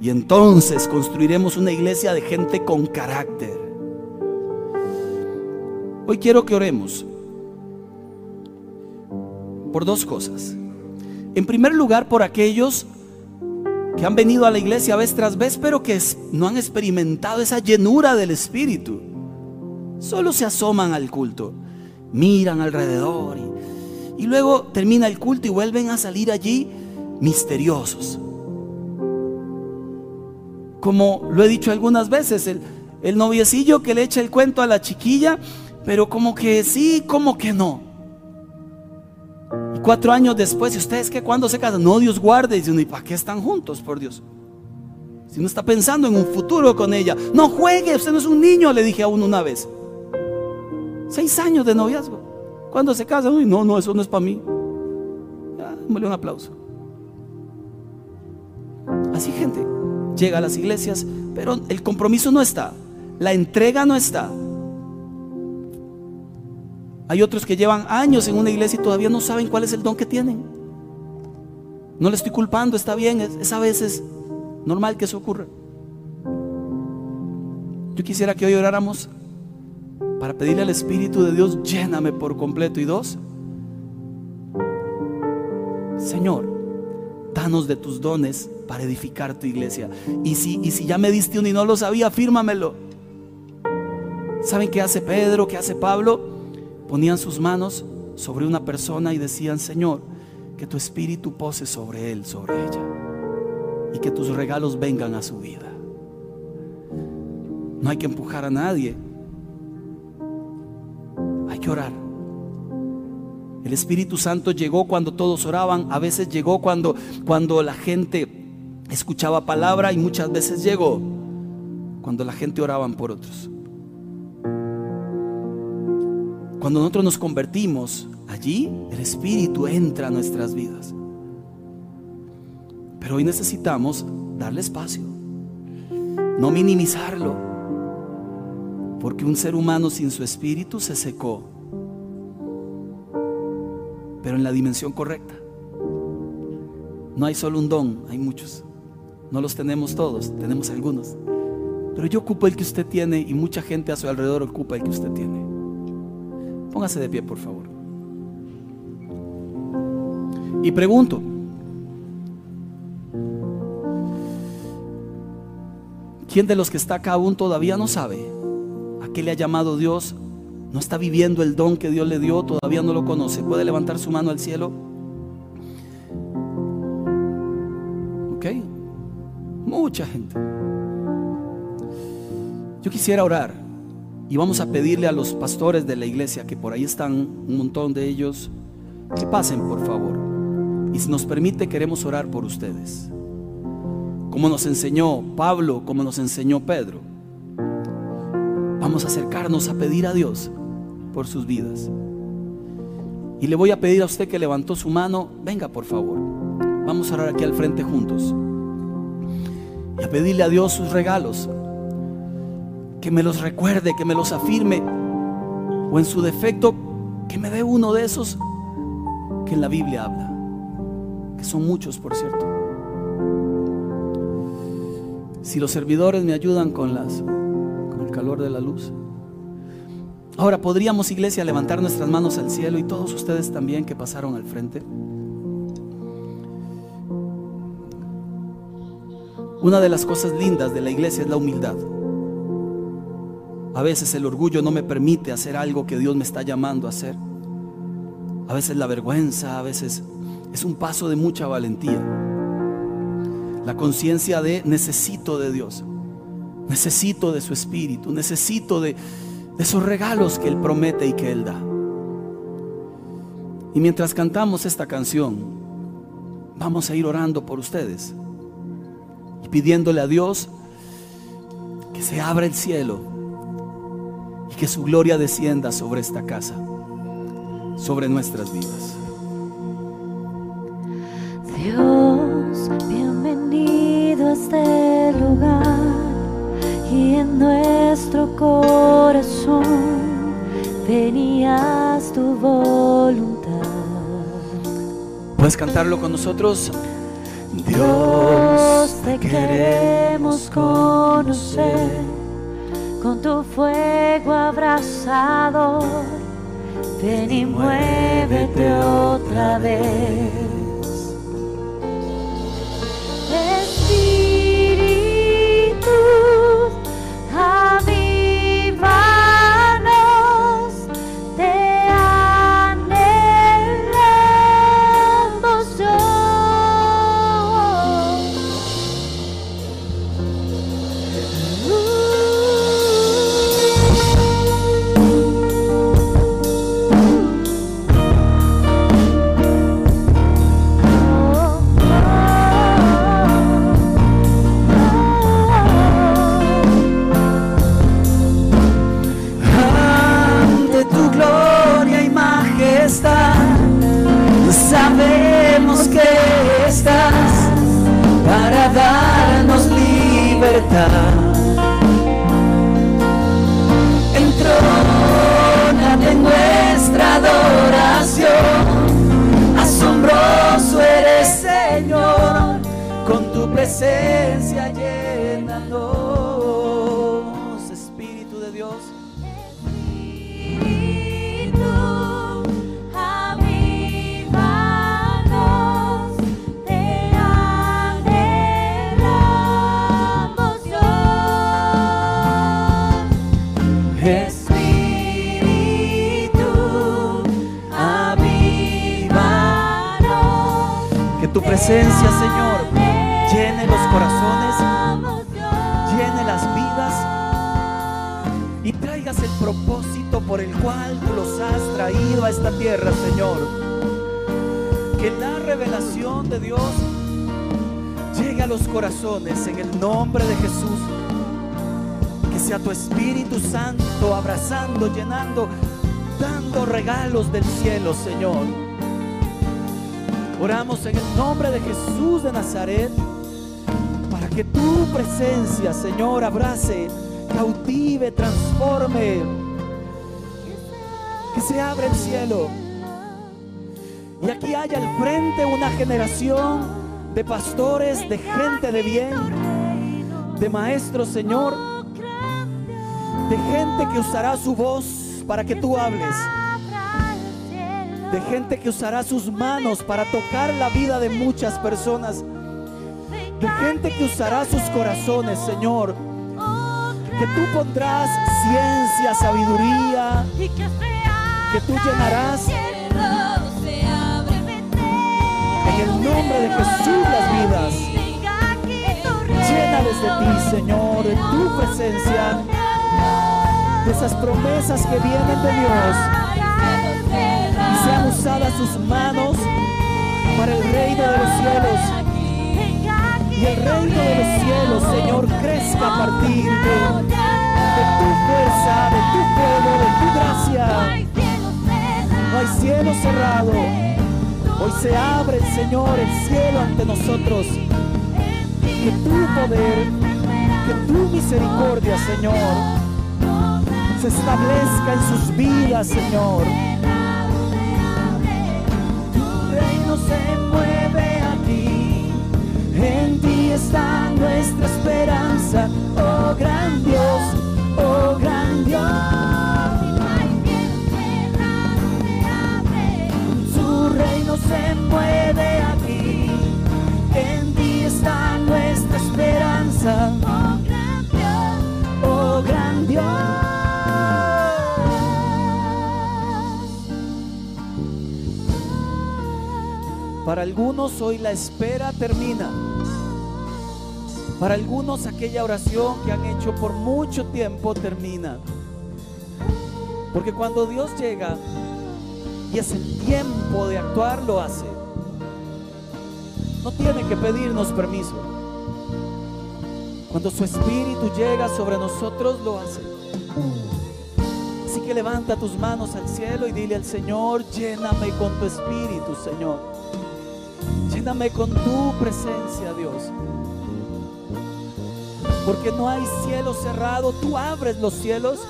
Y entonces construiremos una iglesia de gente con carácter. Hoy quiero que oremos por dos cosas. En primer lugar, por aquellos que han venido a la iglesia vez tras vez, pero que no han experimentado esa llenura del Espíritu. Solo se asoman al culto, miran alrededor y, luego termina el culto y vuelven a salir allí misteriosos. Como lo he dicho algunas veces, el, el noviecillo que le echa el cuento a la chiquilla, pero como que sí, como que no. Cuatro años después, ¿y ustedes qué? ¿Cuándo se casan? No, Dios guarde. Y ¿y para qué están juntos, por Dios? Si no está pensando en un futuro con ella. No juegue, usted no es un niño, le dije a uno una vez. Seis años de noviazgo. ¿Cuándo se casan? Uy, no, no, eso no es para mí. Ya, un aplauso. Así gente llega a las iglesias, pero el compromiso no está. La entrega no está. Hay otros que llevan años en una iglesia y todavía no saben cuál es el don que tienen. No le estoy culpando, está bien, es, a veces normal que eso ocurra. Yo quisiera que hoy oráramos para pedirle al Espíritu de Dios, lléname por completo. Y dos, Señor, danos de tus dones para edificar tu iglesia. Y si, y si ya me diste uno y no lo sabía, fírmamelo. ¿Saben qué hace Pedro? ¿Qué hace Pablo? Ponían sus manos sobre una persona y decían, Señor, que tu espíritu pose sobre él, sobre ella, y que tus regalos vengan a su vida. No hay que empujar a nadie, hay que orar. El Espíritu Santo llegó cuando todos oraban, a veces llegó cuando, cuando la gente escuchaba palabra y muchas veces llegó cuando la gente oraban por otros. Cuando nosotros nos convertimos, allí el Espíritu entra a nuestras vidas. Pero hoy necesitamos darle espacio, no minimizarlo, porque un ser humano sin su espíritu se secó, pero en la dimensión correcta. No hay solo un don, hay muchos. No los tenemos todos, tenemos algunos. Pero yo ocupo el que usted tiene y mucha gente a su alrededor ocupa el que usted tiene. Póngase de pie, por favor. Y pregunto, ¿quién de los que está acá aún todavía no sabe a qué le ha llamado Dios? ¿No está viviendo el don que Dios le dio? ¿Todavía no lo conoce? ¿Puede levantar su mano al cielo? ¿Ok? Mucha gente. Yo quisiera orar y vamos a pedirle a los pastores de la iglesia, que por ahí están un montón de ellos, que pasen por favor. Y si nos permite, queremos orar por ustedes. Como nos enseñó Pablo, como nos enseñó Pedro. Vamos a acercarnos a pedir a Dios por sus vidas. Y le voy a pedir a usted que levantó su mano, venga por favor. Vamos a orar aquí al frente juntos. Y a pedirle a Dios sus regalos. Que me los recuerde, que me los afirme. O en su defecto, que me dé uno de esos que en la Biblia habla. Que son muchos, por cierto. Si los servidores me ayudan con las con el calor de la luz. Ahora, ¿podríamos, iglesia, levantar nuestras manos al cielo y todos ustedes también que pasaron al frente? Una de las cosas lindas de la iglesia es la humildad. A veces el orgullo no me permite hacer algo que Dios me está llamando a hacer. A veces la vergüenza, a veces es un paso de mucha valentía. La conciencia de necesito de Dios, necesito de su espíritu, necesito de, esos regalos que Él promete y que Él da. Y mientras cantamos esta canción, vamos a ir orando por ustedes y pidiéndole a Dios que se abra el cielo y que su gloria descienda sobre esta casa, sobre nuestras vidas. Dios, bienvenido a este lugar y en nuestro corazón venías tu voluntad. ¿Puedes cantarlo con nosotros? Dios, te queremos conocer con tu fuego abrazado. Ven y muévete otra vez. Nazaret para que tu presencia, Señor, abrace, cautive, transforme, que se abra el cielo. Y aquí haya al frente una generación de pastores, de gente de bien, de maestros, Señor, de gente que usará su voz para que tú hables de gente que usará sus manos para tocar la vida de muchas personas, de gente que usará sus corazones, Señor, que tú pondrás ciencia, sabiduría, que tú llenarás. En el nombre de Jesús las vidas. Llénales de ti, Señor, de tu presencia, de esas promesas que vienen de Dios usadas sus manos para el reino de los cielos. Y el reino de los cielos, Señor, crezca a partir de, de tu fuerza, de tu fuego, de tu gracia. No hay cielo cerrado. Hoy se abre, Señor, el cielo ante nosotros. Que tu poder, que tu misericordia, Señor, se establezca en sus vidas, Señor. Se mueve aquí. En ti está nuestra esperanza. Oh gran Dios, oh gran Dios. Su reino se mueve aquí. En ti está nuestra esperanza. Oh gran Dios. Para algunos hoy la espera termina. Para algunos aquella oración que han hecho por mucho tiempo termina. Porque cuando Dios llega y es el tiempo de actuar, lo hace. No tiene que pedirnos permiso. Cuando su espíritu llega sobre nosotros, lo hace. Así que levanta tus manos al cielo y dile al Señor, lléname con tu espíritu, Señor. Lléname con tu presencia, Dios. Porque no hay cielo cerrado, tú abres los cielos.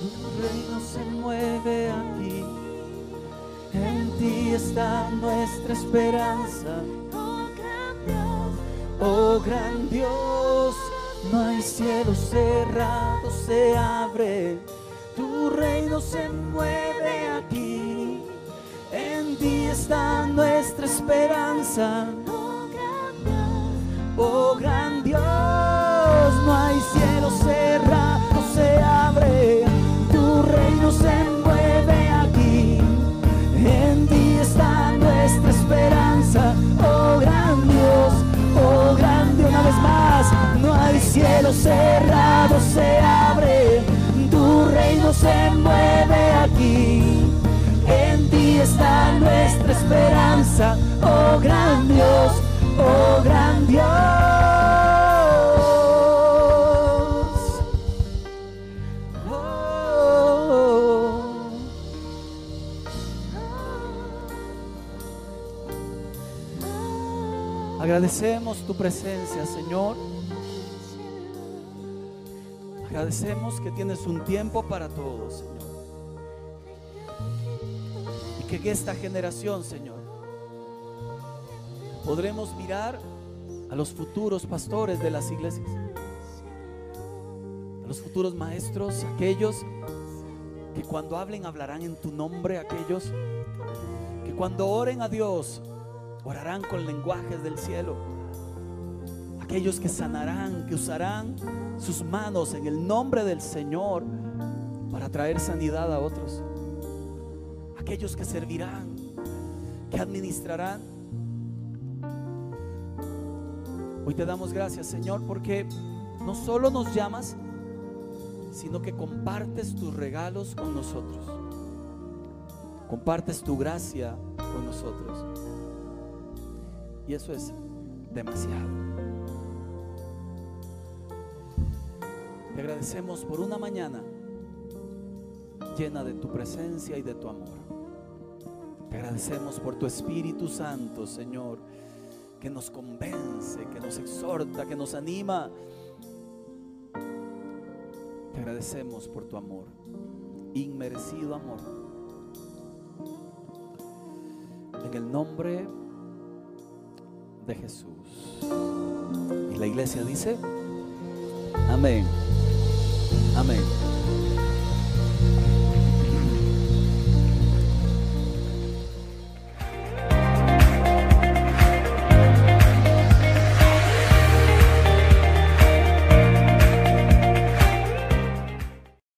Tu reino se mueve aquí. En ti está nuestra esperanza. Oh gran Dios, no hay cielo cerrado, se abre. Tu reino se mueve aquí. En ti está nuestra esperanza. Oh gran Dios, no hay cielo cerrado, se abre. Tu reino se mueve aquí. En ti está nuestra esperanza. Oh gran Dios, oh gran Dios, una vez más. No hay cielo cerrado, se abre. Tu reino se mueve aquí. Está nuestra esperanza. Oh gran Dios, oh gran Dios. Oh. Agradecemos tu presencia, Señor. Agradecemos que tienes un tiempo para todos, Señor. Que en esta generación, Señor, podremos mirar a los futuros pastores de las iglesias, a los futuros maestros, aquellos que cuando hablen hablarán en tu nombre, aquellos que cuando oren a Dios orarán con lenguajes del cielo, aquellos que sanarán, que usarán sus manos en el nombre del Señor para traer sanidad a otros, aquellos que servirán, que administrarán. Hoy te damos gracias, Señor, porque no solo nos llamas, sino que compartes tus regalos con nosotros. Compartes tu gracia con nosotros. Y eso es demasiado. Te agradecemos por una mañana llena de tu presencia y de tu amor. Te agradecemos por tu Espíritu Santo, Señor, que nos convence, que nos exhorta, que nos anima. Te agradecemos por tu amor, inmerecido amor. En el nombre de Jesús. Y la iglesia dice, amén, amén.